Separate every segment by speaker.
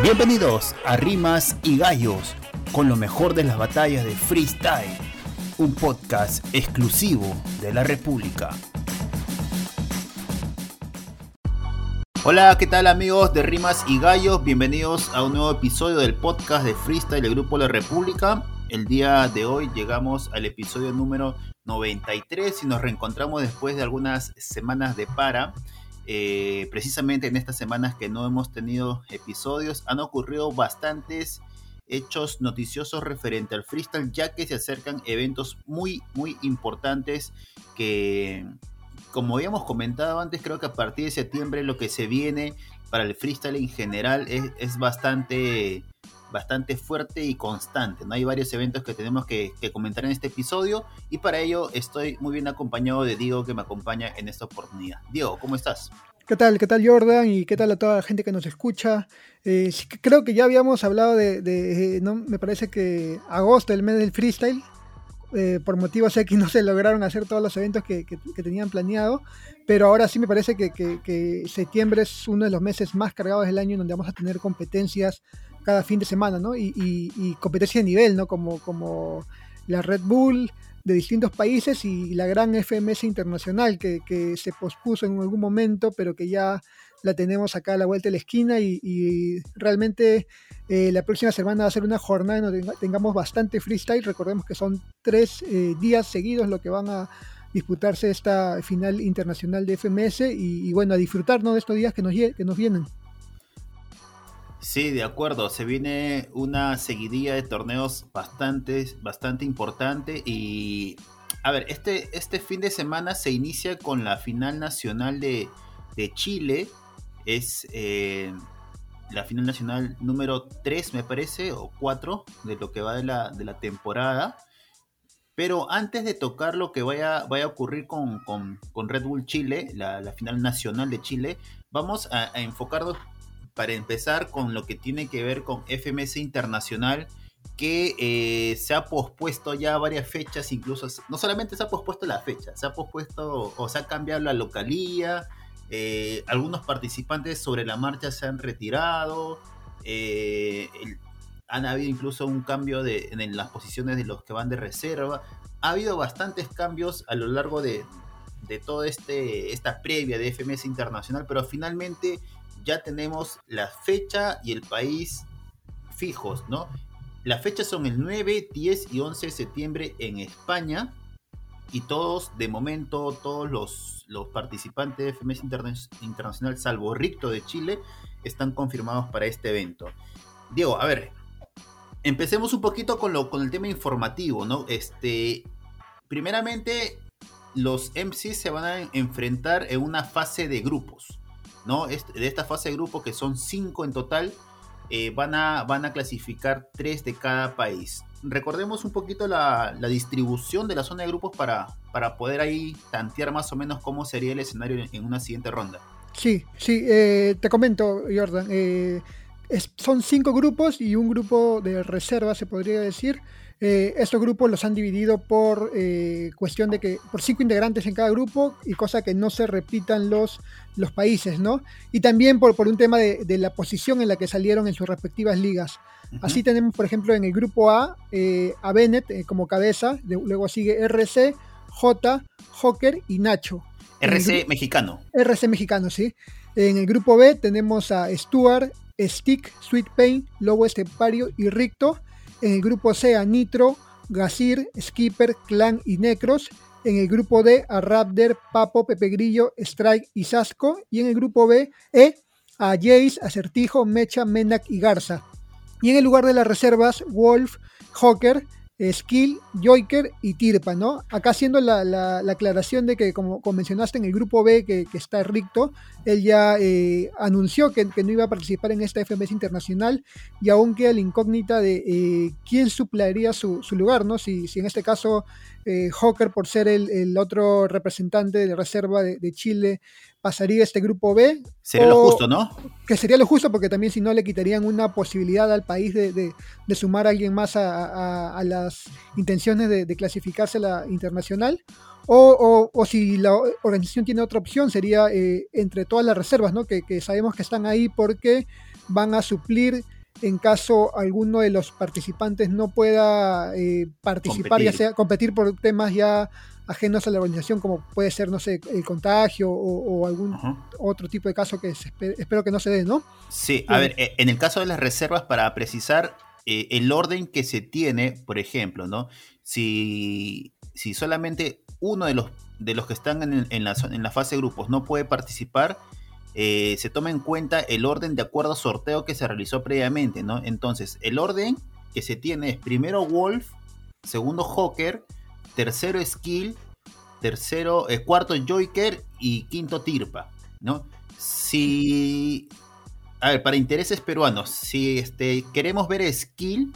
Speaker 1: Bienvenidos a Rimas y Gallos, con lo mejor de las batallas de freestyle, un podcast exclusivo de la República. Hola, ¿qué tal amigos de Rimas y Gallos? Bienvenidos a un nuevo episodio del podcast de freestyle del Grupo La República. El día de hoy llegamos al episodio número 93 y nos reencontramos después de algunas semanas de para. Eh, precisamente en estas semanas que no hemos tenido episodios, han ocurrido bastantes hechos noticiosos referente al freestyle, ya que se acercan eventos muy, muy importantes que, como habíamos comentado antes, creo que a partir de septiembre lo que se viene para el freestyle en general es, es bastante bastante fuerte y constante. ¿no? Hay varios eventos que tenemos que, comentar en este episodio y para ello estoy muy bien acompañado de Diego que me acompaña en esta oportunidad. Diego, ¿cómo estás?
Speaker 2: ¿Qué tal? ¿Qué tal Jordan? ¿Y qué tal a toda la gente que nos escucha? Eh, creo que ya habíamos hablado de, ¿no? me parece que agosto, el mes del freestyle, eh, por motivos X no se lograron hacer todos los eventos que, tenían planeado, pero ahora sí me parece que, que, septiembre es uno de los meses más cargados del año en donde vamos a tener competencias cada fin de semana, ¿no? Y, y, competencia de nivel, ¿no? Como, como la Red Bull de distintos países y la gran FMS internacional que, se pospuso en algún momento, pero que ya la tenemos acá a la vuelta de la esquina y, realmente eh, la próxima semana va a ser una jornada en donde tengamos bastante freestyle. Recordemos que son tres eh, días seguidos lo que van a disputarse esta final internacional de FMS y, bueno, a disfrutar de estos días que nos, que nos vienen.
Speaker 1: Sí, de acuerdo. Se viene una seguidilla de torneos bastante, bastante importante. Y a ver, este, este fin de semana se inicia con la final nacional de, Chile. Es eh, la final nacional número 3, me parece, o 4 de lo que va de la, de la temporada. Pero antes de tocar lo que vaya, vaya a ocurrir con, Red Bull Chile, la, final nacional de Chile, vamos a, a enfocarnos para empezar con lo que tiene que ver con FMS Internacional, que eh, se ha pospuesto ya varias fechas, incluso no solamente se ha pospuesto la fecha, se ha pospuesto o se ha cambiado la localía, eh, algunos participantes sobre la marcha se han retirado, eh, han habido incluso un cambio de, en las posiciones de los que van de reserva, ha habido bastantes cambios a lo largo de, de toda este, esta previa de FMS Internacional, pero finalmente ya tenemos la fecha y el país fijos, ¿no? Las fechas son el 9, 10 y 11 de septiembre en España. Y todos, de momento, todos los, participantes de FMS Internacional, salvo Ricto de Chile, están confirmados para este evento. Diego, a ver, empecemos un poquito con, lo, con el tema informativo, ¿no? Este, primeramente, los MCs se van a enfrentar en una fase de grupos. ¿No? De esta fase de grupo, que son cinco en total, eh, van, a, van a clasificar tres de cada país. Recordemos un poquito la, distribución de la zona de grupos para, para poder ahí tantear más o menos cómo sería el escenario en, una siguiente ronda.
Speaker 2: Sí, sí, eh, te comento, Jordan. Eh, son cinco grupos y un grupo de reserva, se podría decir. Eh, estos grupos los han dividido por eh, cuestión de que por cinco integrantes en cada grupo y cosa que no se repitan los, los países, ¿no? Y también por, por un tema de, la posición en la que salieron en sus respectivas ligas. Así tenemos, por ejemplo, en el grupo A eh, a Bennett como cabeza, luego sigue RC, J, Joker y Nacho.
Speaker 1: RC mexicano.
Speaker 2: RC mexicano, sí. En el grupo B tenemos a Stuart, Stick, Sweet Pain, Lobo Estepario y Ricto. En el grupo C a Nitro, Gazir, Skipper, Clan y Necros. En el grupo D a Raptor, Papo, Pepe Grillo, Strike y Sasco. Y en el grupo B E a Jace, Acertijo, Mecha, Menak y Garza. Y en el lugar de las reservas, Wolf, Hawker, Skill, Joker y Tirpa, ¿no? Acá haciendo la, aclaración de que, como, mencionaste en el grupo B, que, está Ricto, él ya eh, anunció que, no iba a participar en esta FMS internacional y aún queda la incógnita de eh, quién suplaría su, lugar, ¿no? Si, en este caso eh, por ser el, otro representante de reserva de, Chile, pasaría este grupo B.
Speaker 1: Sería lo justo, ¿no?
Speaker 2: Que sería lo justo, porque también si no le quitarían una posibilidad al país de, sumar a alguien más a, las intenciones de, clasificarse a la internacional. O, si la organización tiene otra opción, sería eh, entre todas las reservas, ¿no? Que, sabemos que están ahí porque van a suplir en caso alguno de los participantes no pueda eh, participar, ya sea competir por temas ya ajenos a la organización, como puede ser, no sé, el contagio o, algún otro tipo de caso que espero que no se dé, ¿no?
Speaker 1: Sí, a ver, eh, en el caso de las reservas, para precisar eh, el orden que se tiene, por ejemplo, ¿no? Si, si solamente uno de los, de los que están en, en, la, en la fase de grupos no puede participar, eh, se toma en cuenta el orden de acuerdo a sorteo que se realizó previamente, ¿no? Entonces, el orden que se tiene es primero Wolf, segundo Hawker, tercero Skill, tercero, eh, cuarto Joker y quinto Tirpa, ¿no? Si, a ver, para intereses peruanos, si este, queremos ver Skill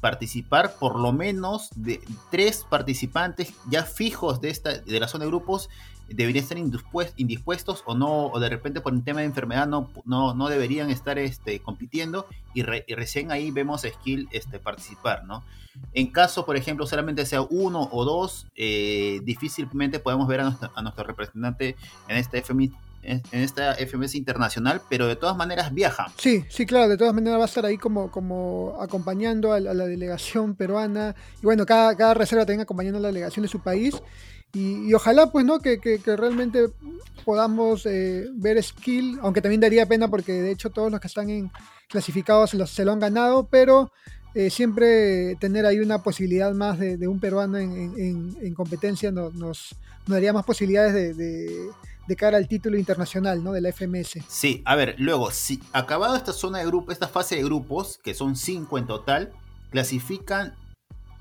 Speaker 1: participar, por lo menos de tres participantes ya fijos de, esta, de la zona de grupos deberían estar indispuestos o no, o de repente por un tema de enfermedad no, no, no deberían estar este, compitiendo y, recién ahí vemos a Skill este, participar, ¿no? En caso, por ejemplo, solamente sea uno o dos, eh, difícilmente podemos ver a nuestro, a nuestro representante en este FMI en esta FMS internacional, pero de todas maneras viaja.
Speaker 2: Sí, sí, claro, de todas maneras va a estar ahí como, como acompañando a, la delegación peruana. Y bueno, cada, cada reserva también acompañando a la delegación de su país. Y, ojalá, pues, ¿no? Que, realmente podamos eh, ver skill, aunque también daría pena porque de hecho todos los que están en clasificados se, lo han ganado, pero eh, siempre tener ahí una posibilidad más de, un peruano en, competencia nos, nos, daría más posibilidades de, de, cara al título internacional, ¿no? De la FMS.
Speaker 1: Sí, a ver, luego, si acabado esta zona de grupo, esta fase de grupos, que son cinco en total, clasifican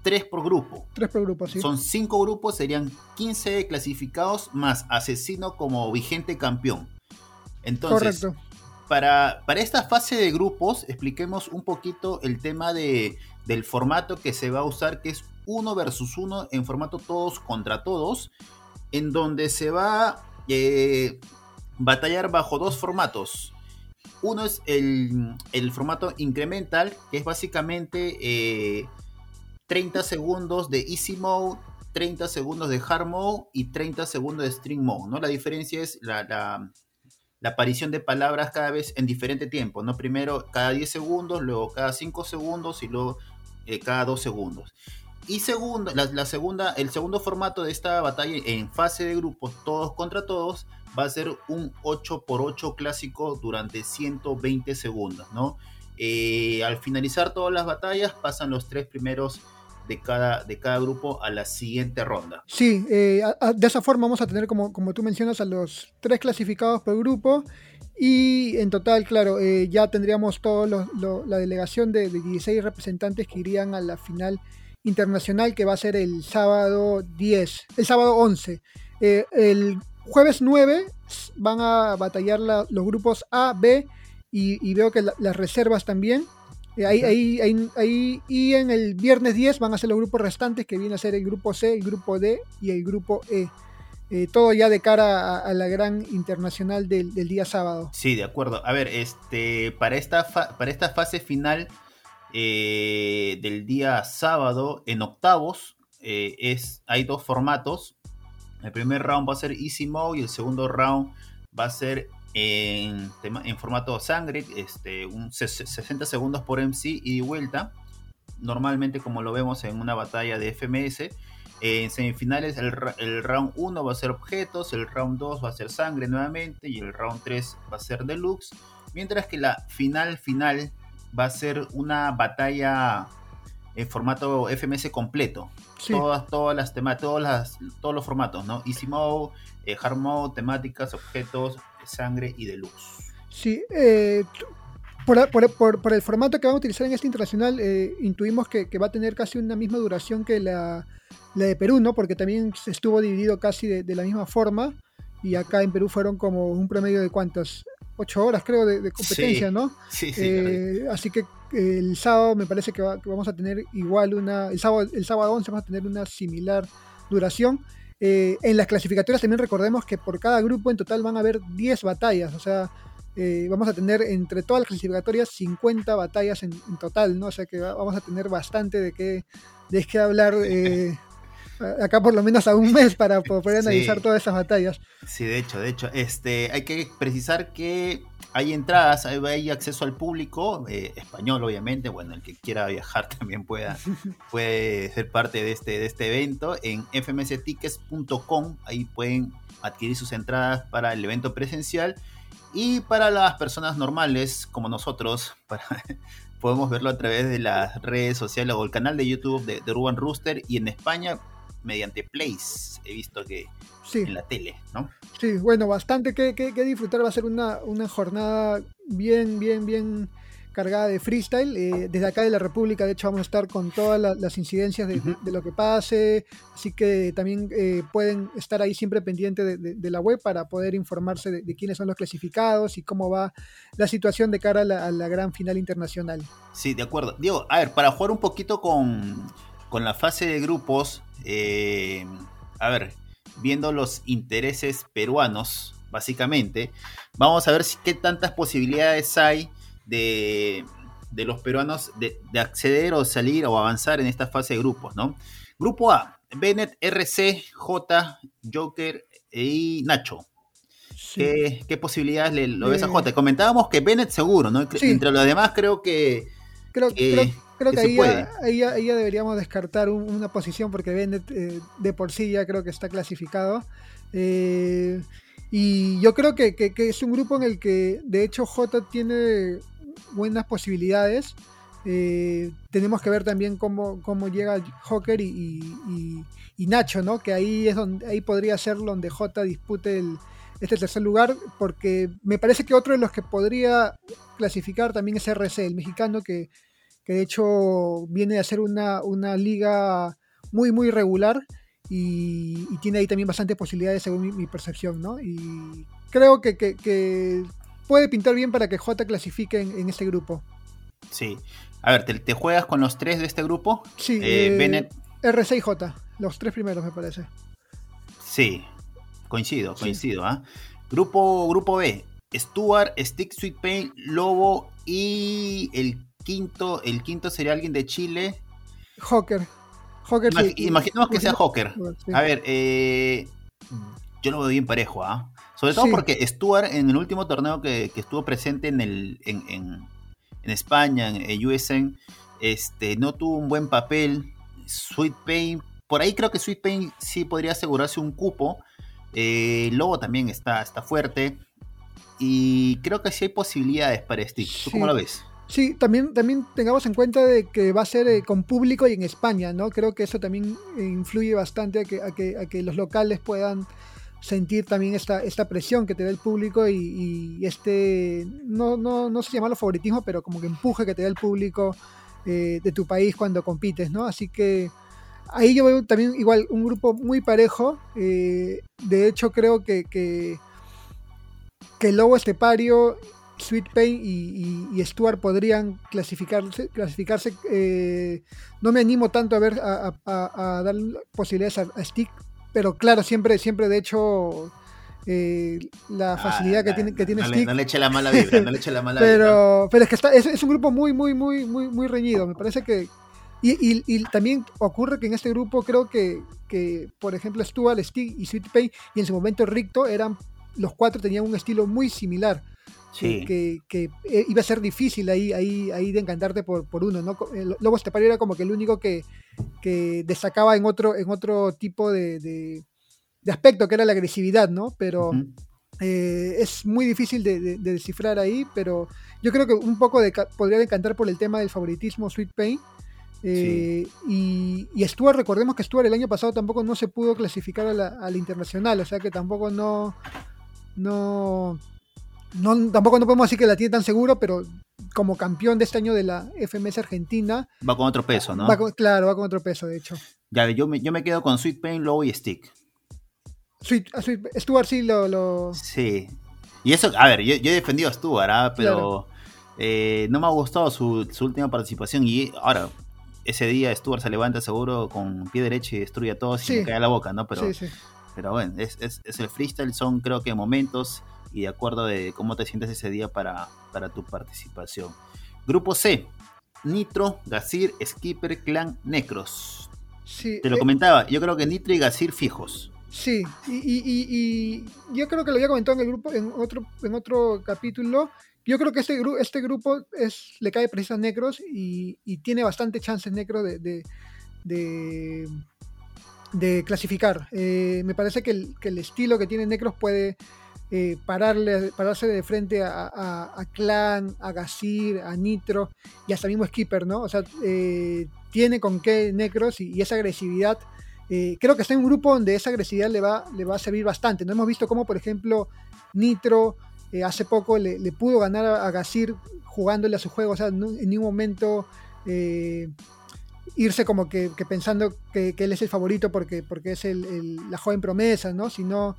Speaker 1: tres por grupo.
Speaker 2: Tres por grupo, sí.
Speaker 1: Son cinco grupos, serían 15 clasificados más asesino como vigente campeón. Entonces, Para, para esta fase de grupos, expliquemos un poquito el tema de, del formato que se va a usar, que es uno versus uno en formato todos contra todos, en donde se va a eh, batallar bajo dos formatos. Uno es el, el, formato incremental, que es básicamente eh, 30 segundos de Easy Mode, 30 segundos de Hard Mode y 30 segundos de String Mode, ¿no? La diferencia es la, aparición de palabras cada vez en diferente tiempo, ¿no? Primero cada 10 segundos, luego cada 5 segundos y luego eh, cada 2 segundos. Y segundo, la, segunda, el segundo formato de esta batalla en fase de grupos, todos contra todos, va a ser un 8x8 clásico durante 120 segundos, ¿no? Eh, al finalizar todas las batallas pasan los tres primeros de cada, de cada grupo a la siguiente ronda.
Speaker 2: Sí, eh, de esa forma vamos a tener, como, como tú mencionas, a los tres clasificados por grupo. Y en total, claro, eh, ya tendríamos toda la delegación de, 16 representantes que irían a la final internacional que va a ser el sábado 10, el sábado 11. Eh, el jueves 9 van a batallar los grupos A, B y, veo que las reservas también. Eh, ahí, ahí, ahí, y en el viernes 10 van a ser los grupos restantes, que viene a ser el grupo C, el grupo D y el grupo E. Eh, todo ya de cara a, la gran internacional del, día sábado.
Speaker 1: Sí, de acuerdo. A ver, este, para, esta para esta fase final eh, del día sábado, en octavos, es, hay dos formatos. El primer round va a ser Easy Mode y el segundo round va a ser en, en formato sangre, este, un 60 segundos por MC y vuelta, normalmente como lo vemos en una batalla de FMS. En semifinales el, el round 1 va a ser objetos, el round 2 va a ser sangre nuevamente y el round 3 va a ser deluxe. Mientras que la final final va a ser una batalla en formato FMS completo. Todas, todas las temas, todas las, todos los formatos, ¿no? Easy mode, eh, hard mode, temáticas, objetos, sangre y de luz.
Speaker 2: Sí, eh, por, por, el formato que vamos a utilizar en este internacional, eh, intuimos que, va a tener casi una misma duración que la, de Perú, ¿no? Porque también se estuvo dividido casi de, la misma forma. Y acá en Perú fueron como un promedio de cuántas, ocho horas creo de, competencia, ¿no?
Speaker 1: Sí, sí,
Speaker 2: eh, así que el sábado me parece que, vamos a tener igual una, el sábado, el sábado 11 vamos a tener una similar duración. Eh, en las clasificatorias también recordemos que por cada grupo en total van a haber 10 batallas, o sea, eh, vamos a tener entre todas las clasificatorias 50 batallas en, total, ¿no? O sea que vamos a tener bastante de qué, de qué hablar eh, acá por lo menos a un mes para poder analizar todas esas batallas.
Speaker 1: Sí, de hecho, de hecho, este, hay que precisar que hay entradas, hay, acceso al público, eh, español obviamente, bueno, el que quiera viajar también puede ser parte de este, de este evento. En fmstickets.com, ahí pueden adquirir sus entradas para el evento presencial. Y para las personas normales como nosotros, podemos verlo a través de las redes sociales o el canal de YouTube de, de Ruben Rooster. Y en España mediante Place, he visto que en la tele, ¿no?
Speaker 2: Sí, bueno, bastante que, disfrutar. Va a ser una, jornada bien, bien, bien cargada de freestyle. Eh, desde acá de la República, de hecho, vamos a estar con todas las incidencias de, lo que pase. Así que también eh, pueden estar ahí siempre pendientes de, la web para poder informarse de, quiénes son los clasificados y cómo va la situación de cara a la, gran final internacional.
Speaker 1: Sí, de acuerdo. Diego, a ver, para jugar un poquito con, con la fase de grupos, eh, a ver, viendo los intereses peruanos, básicamente, vamos a ver si, qué tantas posibilidades hay de, los peruanos de, acceder o salir o avanzar en esta fase de grupos, ¿no? Grupo A, Bennett, RC, J, Joker y Nacho. ¿Qué, posibilidades le, lo ves a J? Comentábamos que Bennett seguro, ¿no? Entre los demás creo que...
Speaker 2: Creo, que Creo que, ahí, ya, deberíamos descartar una posición porque Bennett eh, de por sí ya creo que está clasificado. Eh, y yo creo que, es un grupo en el que de hecho J tiene buenas posibilidades. Eh, tenemos que ver también cómo, cómo llega Joker y, Nacho, ¿no? Que ahí es donde ahí podría ser donde J dispute el, este tercer lugar, porque me parece que otro de los que podría clasificar también es RC, el mexicano que que de hecho viene a ser una, liga muy, muy regular y, tiene ahí también bastantes posibilidades según mi, percepción, ¿no? Y creo que, puede pintar bien para que J clasifique en, este grupo.
Speaker 1: Sí. A ver, ¿te, juegas con los tres de este grupo?
Speaker 2: Sí, eh, eh RC y J, los tres primeros me parece.
Speaker 1: Sí, coincido, coincido. ¿ah? Grupo, grupo B, Stuart, Stick Sweet Pain, Lobo y el quinto, el quinto sería alguien de Chile.
Speaker 2: Joker.
Speaker 1: Imaginemos que sea Joker. A ver, eh, yo lo veo bien parejo, ¿ah? Sobre todo porque Stuart en el último torneo que, estuvo presente en el en, en, España, en, USN, este, no tuvo un buen papel. Sweet Pain, por ahí creo que Sweet Pain sí podría asegurarse un cupo. Eh, Lobo también está, está fuerte. Y creo que sí hay posibilidades para Stick. ¿Tú cómo lo ves?
Speaker 2: Sí, también, también tengamos en cuenta de que va a ser eh, con público y en España, ¿no? Creo que eso también influye bastante a que, los locales puedan sentir también esta, esta presión que te da el público y, este, no, no, no sé llamarlo favoritismo, pero como que empuje que te da el público eh, de tu país cuando compites, ¿no? Así que ahí yo veo también igual un grupo muy parejo. Eh, de hecho, creo que, que, que el Lobo Estepario Sweet Pain y, Stuart podrían clasificarse. clasificarse eh, no me animo tanto a ver a, dar posibilidades a, Stick, pero claro, siempre, siempre de hecho eh, la ah, facilidad que tiene, que tiene Stick.
Speaker 1: no le eche la mala vibra, no le eche la mala
Speaker 2: pero, Pero es que está, es, un grupo muy, muy, muy, muy, muy reñido. Me parece que. Y, también ocurre que en este grupo creo que, que por ejemplo, Stuart, Stick y Sweet Pain, y en su momento Ricto, eran, los cuatro tenían un estilo muy similar. Que, eh, iba a ser difícil ahí, ahí, ahí de encantarte por, por uno, ¿no? Lobo Estepario era como que el único que, que destacaba en otro, en otro tipo de, de, aspecto, que era la agresividad, ¿no? Pero eh, es muy difícil de, descifrar ahí, pero yo creo que un poco de, podría decantar por el tema del favoritismo Sweet Pain. Eh, y, y, Stuart, recordemos que Stuart el año pasado tampoco no se pudo clasificar a la, a la internacional, o sea que tampoco no, no, no, tampoco no podemos decir que la tiene tan seguro, pero como campeón de este año de la FMS Argentina.
Speaker 1: Va con otro peso, ¿no?
Speaker 2: claro, va con otro peso, de hecho.
Speaker 1: Ya, yo me, yo me quedo con Sweet Pain, Low y Stick.
Speaker 2: Sweet, ah, Stuart sí lo,
Speaker 1: Sí. Y eso, a ver, yo, he defendido a Stuart, ¿ah? pero eh, no me ha gustado su, última participación. Y ahora, ese día Stuart se levanta seguro con pie derecho y destruye a todos y me cae la boca, ¿no? Pero, pero bueno, es, es, es el freestyle, son creo que momentos y de acuerdo de cómo te sientes ese día para, para tu participación. Grupo C, Nitro, Gazir, Skipper, Clan, Necros. Sí, te lo eh, comentaba, yo creo que Nitro y Gazir fijos.
Speaker 2: Sí, y, yo creo que lo había comentado en el grupo, en otro, en otro capítulo. Yo creo que este, grupo este grupo es, le cae preciso a Necros y, tiene bastante chances Necro de, de, de, clasificar. Eh, me parece que el, que el, estilo que tiene Necros puede eh, pararle, pararse de frente a, a, Clan, a Gasir, a Nitro y hasta mismo Skipper, ¿no? O sea, eh, tiene con qué Necros y, esa agresividad. Eh, creo que está en un grupo donde esa agresividad le va, le va a servir bastante. No hemos visto cómo, por ejemplo, Nitro hace poco le, pudo ganar a, Gasir jugándole a su juego. O sea, en ningún momento irse como que, pensando que, él es el favorito porque, porque es la joven promesa, ¿no? Sino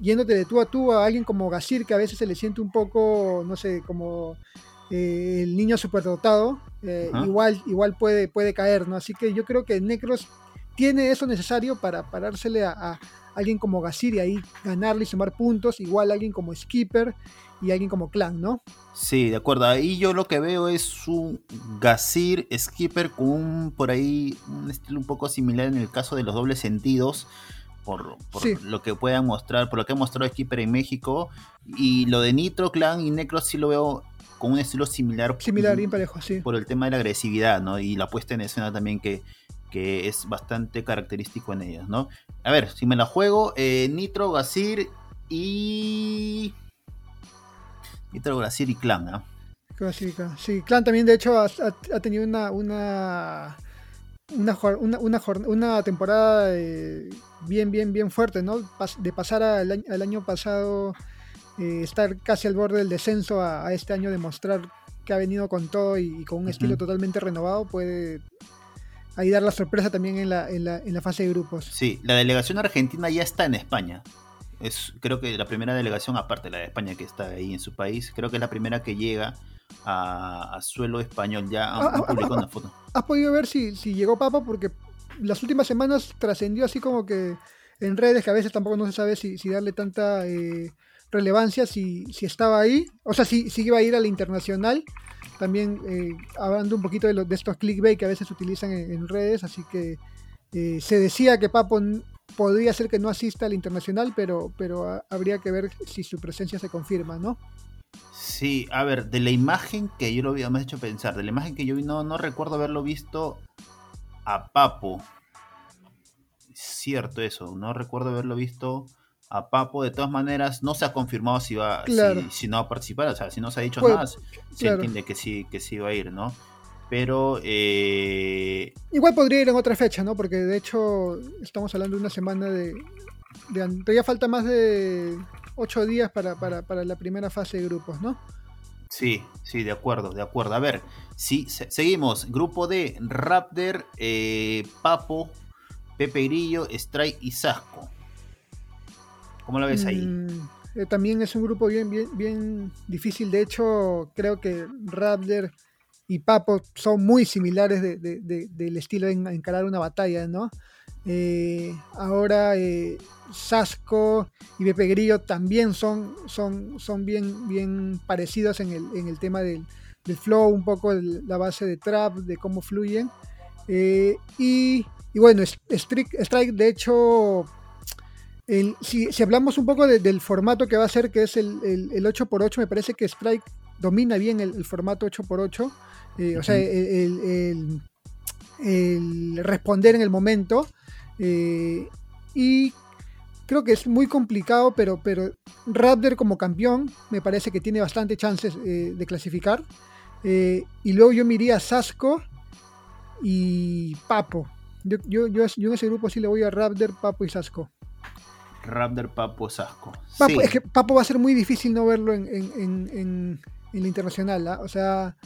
Speaker 2: yéndote de tú a tú a alguien como Gasir, que a veces se le siente un poco, no sé, como eh, el niño superdotado, eh, igual, igual puede, puede caer, ¿no? Así que yo creo que Necros tiene eso necesario para parársele a, alguien como Gasir y ahí ganarle y sumar puntos, igual alguien como Skipper y alguien como Clan, ¿no?
Speaker 1: Sí, de acuerdo. Ahí yo lo que veo es un Gasir Skipper con un, por ahí un estilo un poco similar en el caso de los dobles sentidos por, lo que puedan mostrar, por lo que ha mostrado Skipper en México. Y lo de Nitro, Clan y Necro sí lo veo con un estilo similar.
Speaker 2: Similar, bien parejo, sí.
Speaker 1: Por el tema de la agresividad, ¿no? Y la puesta en escena también que, que es bastante característico en ellos, ¿no? A ver, si me la juego, eh, Nitro, Gasir y... Nitro, Gasir y Clan, ¿ah?
Speaker 2: Sí, Clan también de hecho ha, tenido una, una una, una, una, temporada eh, bien, bien, bien fuerte, ¿no? de pasar al, año pasado, eh, estar casi al borde del descenso, a, este año demostrar que ha venido con todo y, con un estilo totalmente renovado, puede ahí dar la sorpresa también en la, en la, en la fase de grupos.
Speaker 1: Sí, la delegación argentina ya está en España. Es, creo que la primera delegación, aparte de la de España que está ahí en su país, creo que es la primera que llega a, suelo español. Ya ah, ah, una foto.
Speaker 2: ¿Has podido ver si, si llegó Papa? Porque las últimas semanas trascendió así como que en redes, que a veces tampoco no se sabe si, darle tanta eh, relevancia, si, si estaba ahí, o sea, si, si iba a ir a la internacional. También eh, hablando un poquito de, de estos clickbait que a veces se utilizan en, redes, así que eh, se decía que Papo podría ser que no asista al internacional, pero, pero habría que ver si su presencia se confirma, ¿no?
Speaker 1: Sí, a ver, de la imagen que yo lo vi, me has hecho pensar, de la imagen que yo vi, no, no recuerdo haberlo visto a Papo. Cierto eso, no recuerdo haberlo visto a Papo. De todas maneras, no se ha confirmado si va, si, no va a participar, o sea, si no se ha dicho nada, se entiende que sí, que sí va a ir, ¿no? Pero eh...
Speaker 2: igual podría ir en otra fecha, ¿no? Porque de hecho estamos hablando de una semana de, de todavía falta más de ocho días para, la primera fase de grupos, ¿no?
Speaker 1: Sí, sí, de acuerdo, de acuerdo. A ver, sí, seguimos. Grupo de Raptor, eh, Papo, Pepe Grillo, Strike y Sasco. ¿Cómo lo ves ahí? Mm,
Speaker 2: eh, también es un grupo bien, bien, bien difícil. De hecho, creo que Raptor y Papo son muy similares del estilo en encarar una batalla, ¿no? Eh, ahora eh, Sasco y Pepe Grillo también son, son, son bien, bien parecidos en el, en el tema del, flow, un poco la base de trap, de cómo fluyen. Eh, y, bueno, Strike, Strike de hecho, si, hablamos un poco del formato que va a ser, que es el, el, 8x8, me parece que Strike domina bien el, formato 8x8. O sea, el, responder en el momento. Eh, y creo que es muy complicado, pero, pero Raptor como campeón me parece que tiene bastante chances eh, de clasificar. Eh, y luego yo me iría a Sasco y Papo. Yo, yo, yo, en ese grupo sí le voy a Raptor, Papo y Sasco.
Speaker 1: Raptor, Papo, Sasco.
Speaker 2: Papo, Es que Papo va a ser muy difícil no verlo en, en, en, en la internacional. ¿ah? O sea,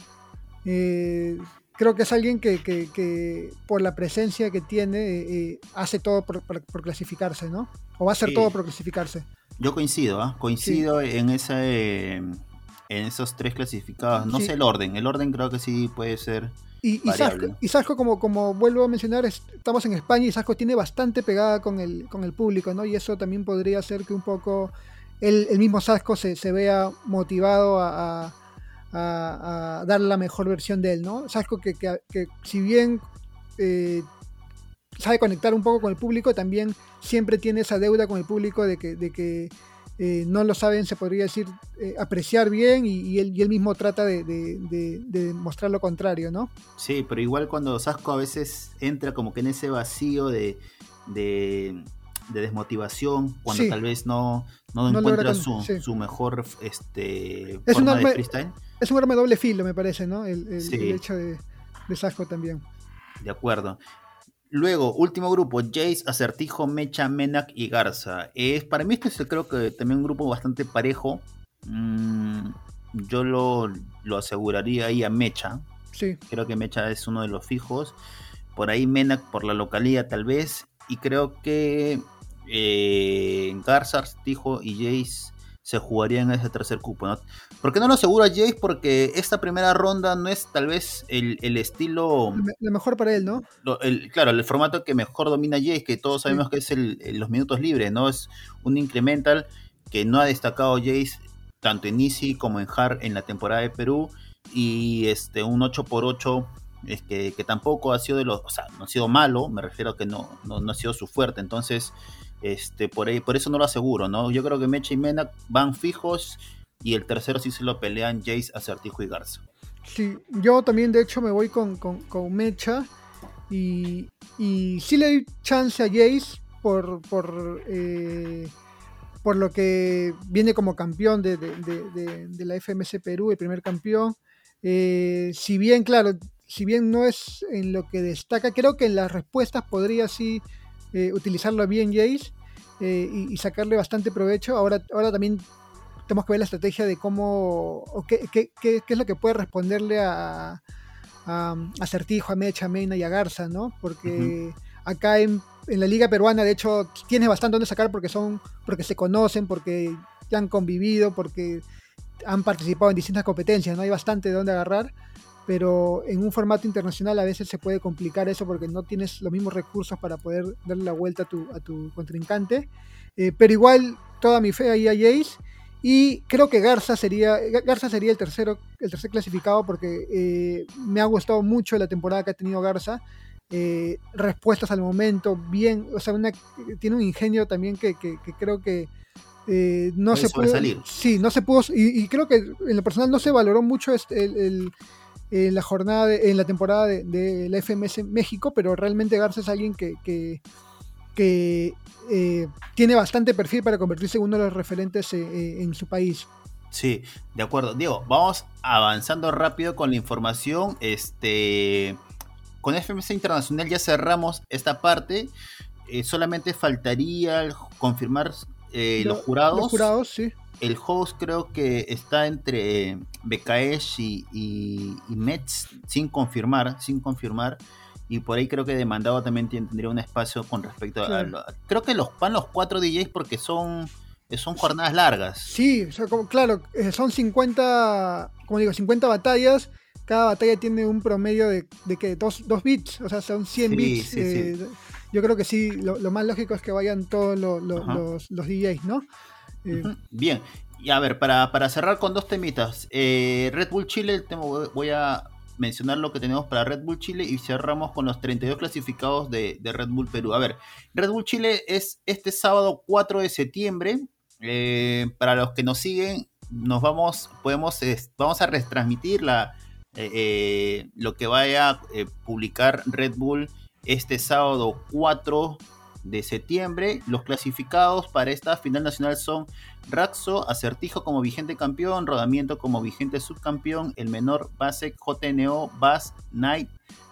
Speaker 2: creo que es alguien que, por la presencia que tiene eh, hace todo por, clasificarse, ¿no? O va a hacer todo por clasificarse.
Speaker 1: Yo coincido, ¿ah? coincido en esa, en esos tres clasificados. No sé el orden, el orden creo que sí puede ser.
Speaker 2: Y, y, Sasco, como, como vuelvo a mencionar, estamos en España y Sasco tiene bastante pegada con el, con el público, ¿no? Y eso también podría hacer que un poco el, mismo Sasco se, vea motivado a a, dar la mejor versión de él, ¿no? Sasco que, que, si bien eh, sabe conectar un poco con el público, también siempre tiene esa deuda con el público de que, de que eh, no lo saben, se podría decir, eh, apreciar bien y, él, mismo trata de, mostrar lo contrario, ¿no?
Speaker 1: Sí, pero igual cuando Sasco a veces entra como que en ese vacío de, desmotivación, cuando tal vez no, no, encuentra su, mejor este,
Speaker 2: es forma de freestyle. Es un arma de doble filo, me parece, ¿no? El, hecho de, de Sasco también.
Speaker 1: De acuerdo. Luego, último grupo, Jace, Acertijo, Mecha, Menak y Garza. Es, para mí este es creo que también un grupo bastante parejo. Mm, yo lo, aseguraría ahí a Mecha.
Speaker 2: Sí.
Speaker 1: Creo que Mecha es uno de los fijos. Por ahí Menak por la localidad tal vez. Y creo que eh, Garza, Acertijo y Jace se jugaría en ese tercer cupo. ¿no? ¿Por qué no lo asegura Jace? Porque esta primera ronda no es tal vez el, estilo...
Speaker 2: Lo mejor para él, ¿no?
Speaker 1: claro, el formato que mejor domina Jace, que todos sabemos que es el, los minutos libres, ¿no? Es un incremental que no ha destacado Jace tanto en Easy como en Hard en la temporada de Perú. Y este un 8x8 es que, tampoco ha sido de los... O sea, no ha sido malo, me refiero a que no, no, no ha sido su fuerte. Entonces este, por, ahí, por eso no lo aseguro, ¿no? Yo creo que Mecha y Mena van fijos y el tercero sí se lo pelean Jace, Acertijo y Garza.
Speaker 2: Sí, yo también de hecho me voy con, Mecha y, y sí le doy chance a Jace por, por, eh, por lo que viene como campeón de, la FMS Perú, el primer campeón. Eh, si bien, claro, si bien no es en lo que destaca, creo que en las respuestas podría sí eh, utilizarlo bien Jace eh, y, sacarle bastante provecho. Ahora, ahora también tenemos que ver la estrategia de cómo, o qué, qué, qué, es lo que puede responderle a, a, Certijo, a Mecha, a Mena y a Garza, ¿no? Porque acá en, en, la liga peruana, de hecho, tiene bastante donde sacar porque son, porque se conocen, porque ya han convivido, porque han participado en distintas competencias, ¿no? Hay bastante de dónde agarrar pero en un formato internacional a veces se puede complicar eso porque no tienes los mismos recursos para poder darle la vuelta a tu, a tu contrincante. Eh, pero igual, toda mi fe ahí a Jace. Y creo que Garza sería, Garza sería el, tercero, el tercer clasificado porque eh, me ha gustado mucho la temporada que ha tenido Garza. Eh, respuestas al momento, bien, o sea, tiene un ingenio también que, que, creo que no se puede salir. Sí, no se pudo, y, creo que en lo personal no se valoró mucho este, el en la jornada, en la temporada de, la FMS México, pero realmente Garza es alguien que, que, eh, tiene bastante perfil para convertirse en uno de los referentes eh, eh, en su país.
Speaker 1: Sí, de acuerdo. Diego, vamos avanzando rápido con la información. Este, con FMS Internacional ya cerramos esta parte. solamente faltaría confirmar los jurados.
Speaker 2: Los jurados, sí
Speaker 1: el host creo que está entre Bekaesh y, y, Mets, sin confirmar, sin confirmar. Y por ahí creo que demandado también tendría un espacio con respecto a, Creo que los van los cuatro DJs porque son, son jornadas largas.
Speaker 2: Sí, claro, eh, son 50, como digo, 50 batallas. Cada batalla tiene un promedio de, de que dos, bits, o sea, son 100 bits. Eh, yo creo que sí, lo, más lógico es que vayan todos los, los DJs, ¿no?
Speaker 1: Bien, y a ver, para, cerrar con dos temitas, eh, Red Bull Chile, voy a mencionar lo que tenemos para Red Bull Chile y cerramos con los 32 clasificados de, Red Bull Perú. A ver, Red Bull Chile es este sábado 4 de septiembre. Eh, para los que nos siguen, nos vamos, podemos, vamos a retransmitir la, eh, lo que vaya a publicar Red Bull este sábado 4 de septiembre. Los clasificados para esta final nacional son Raxo, Acertijo como vigente campeón, Rodamiento como vigente subcampeón, el menor Basek, JNO, Bass, Knight,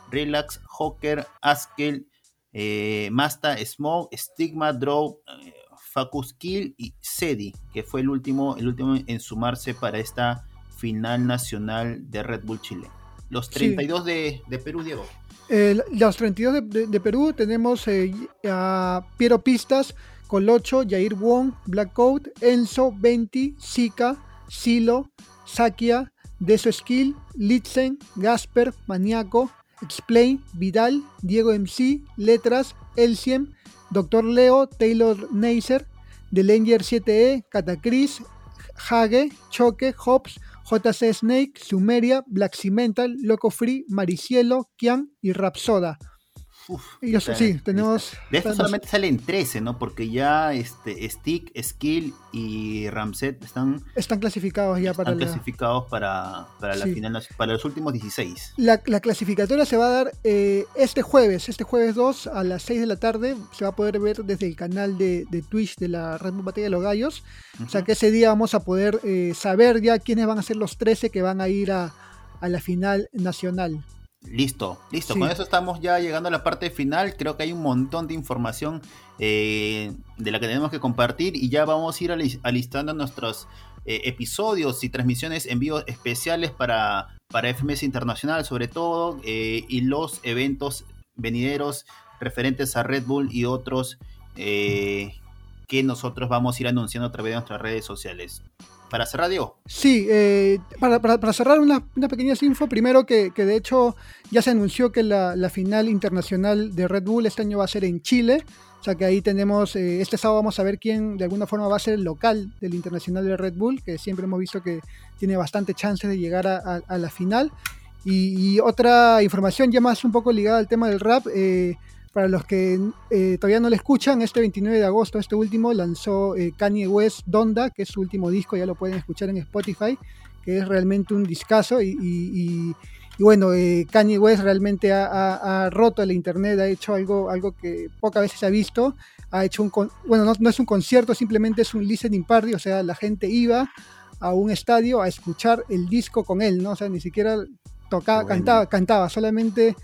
Speaker 1: Relax, Hocker, Askel, eh, Masta, Smoke, Stigma, Draw, eh, Facus Kill y Sedi, que fue el último, el último en sumarse para esta final nacional de Red Bull Chile. Los 32 de, de Perú, Diego.
Speaker 2: Eh, los 32 de, Perú tenemos eh, a Piero Pistas, Colocho, Jair Wong, Blackcoat, Enzo, Venti, Zika, Silo, Sakia, Deso Skill, Litzen, Gasper, Maniaco, Explain, Vidal, Diego MC, Letras, Elsiem, Dr. Leo, Taylor Neisser, Delanger 7E, Catacris, Hage, Choque, Hobbs, JC Snake, Sumeria, Black Cimental, Loco Free, Maricielo, Kian y Rapsoda. Y eso sí, tenemos...
Speaker 1: De esto solamente salen 13, ¿no? Porque ya este Stick, Skill y Ramset están...
Speaker 2: Están clasificados ya
Speaker 1: para clasificados para, para la final, para los últimos 16.
Speaker 2: La, la clasificatoria se va a dar eh, este jueves, este jueves 2 a las 6 de la tarde. Se va a poder ver desde el canal de, de Twitch de la Red Bull Batalla de los Gallos. O sea que ese día vamos a poder eh, saber ya quiénes van a ser los 13 que van a ir a, a la final nacional.
Speaker 1: Listo, listo. Con eso estamos ya llegando a la parte final. Creo que hay un montón de información eh, de la que tenemos que compartir y ya vamos a ir alistando nuestros eh, episodios y transmisiones en vivo especiales para, para FMS Internacional, sobre todo, eh, y los eventos venideros referentes a Red Bull y otros que nosotros vamos a ir anunciando a través de nuestras redes sociales. ¿Para cerrar, Diego?
Speaker 2: Sí, eh, para, cerrar una, una pequeña info, primero que, de hecho ya se anunció que la, final internacional de Red Bull este año va a ser en Chile, o sea que ahí tenemos, eh, este sábado vamos a ver quién de alguna forma va a ser el local del internacional de Red Bull, que siempre hemos visto que tiene bastante chances de llegar a, la final. Y, otra información ya más un poco ligada al tema del rap, eh, para los que eh, todavía no le escuchan, este 29 de agosto, este último, lanzó eh, Kanye West Donda, que es su último disco, ya lo pueden escuchar en Spotify, que es realmente un discazo. Y, bueno, eh, Kanye West realmente ha, roto el internet, ha hecho algo, algo que pocas veces se ha visto. Ha hecho un, bueno, no, es un concierto, simplemente es un listening party, o sea, la gente iba a un estadio a escuchar el disco con él, ¿no? O sea, ni siquiera tocaba, cantaba, cantaba, solamente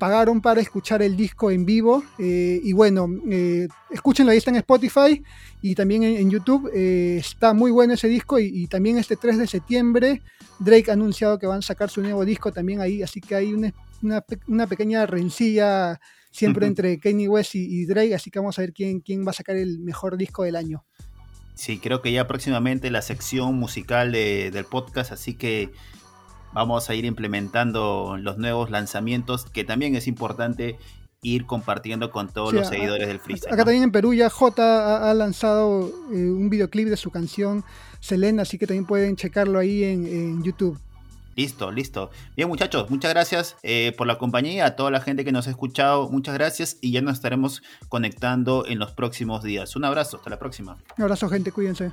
Speaker 2: pagaron para escuchar el disco en vivo. Eh, y bueno, eh, escúchenlo, ahí está en Spotify y también en, YouTube. Eh, está muy bueno ese disco y, también este 3 de septiembre Drake ha anunciado que van a sacar su nuevo disco también ahí, así que hay una, pequeña rencilla siempre entre Kanye West y, Drake, así que vamos a ver quién, quién va a sacar el mejor disco del año.
Speaker 1: Sí, creo que ya próximamente la sección musical del podcast, así que vamos a ir implementando los nuevos lanzamientos, que también es importante ir compartiendo con todos los seguidores del freestyle.
Speaker 2: Acá también en Perú ya J ha, lanzado eh, un videoclip de su canción Selena, así que también pueden checarlo ahí en, YouTube.
Speaker 1: Listo, listo. Bien muchachos, muchas gracias eh, por la compañía, a toda la gente que nos ha escuchado, muchas gracias y ya nos estaremos conectando en los próximos días. Un abrazo, hasta la próxima.
Speaker 2: Un abrazo gente, cuídense.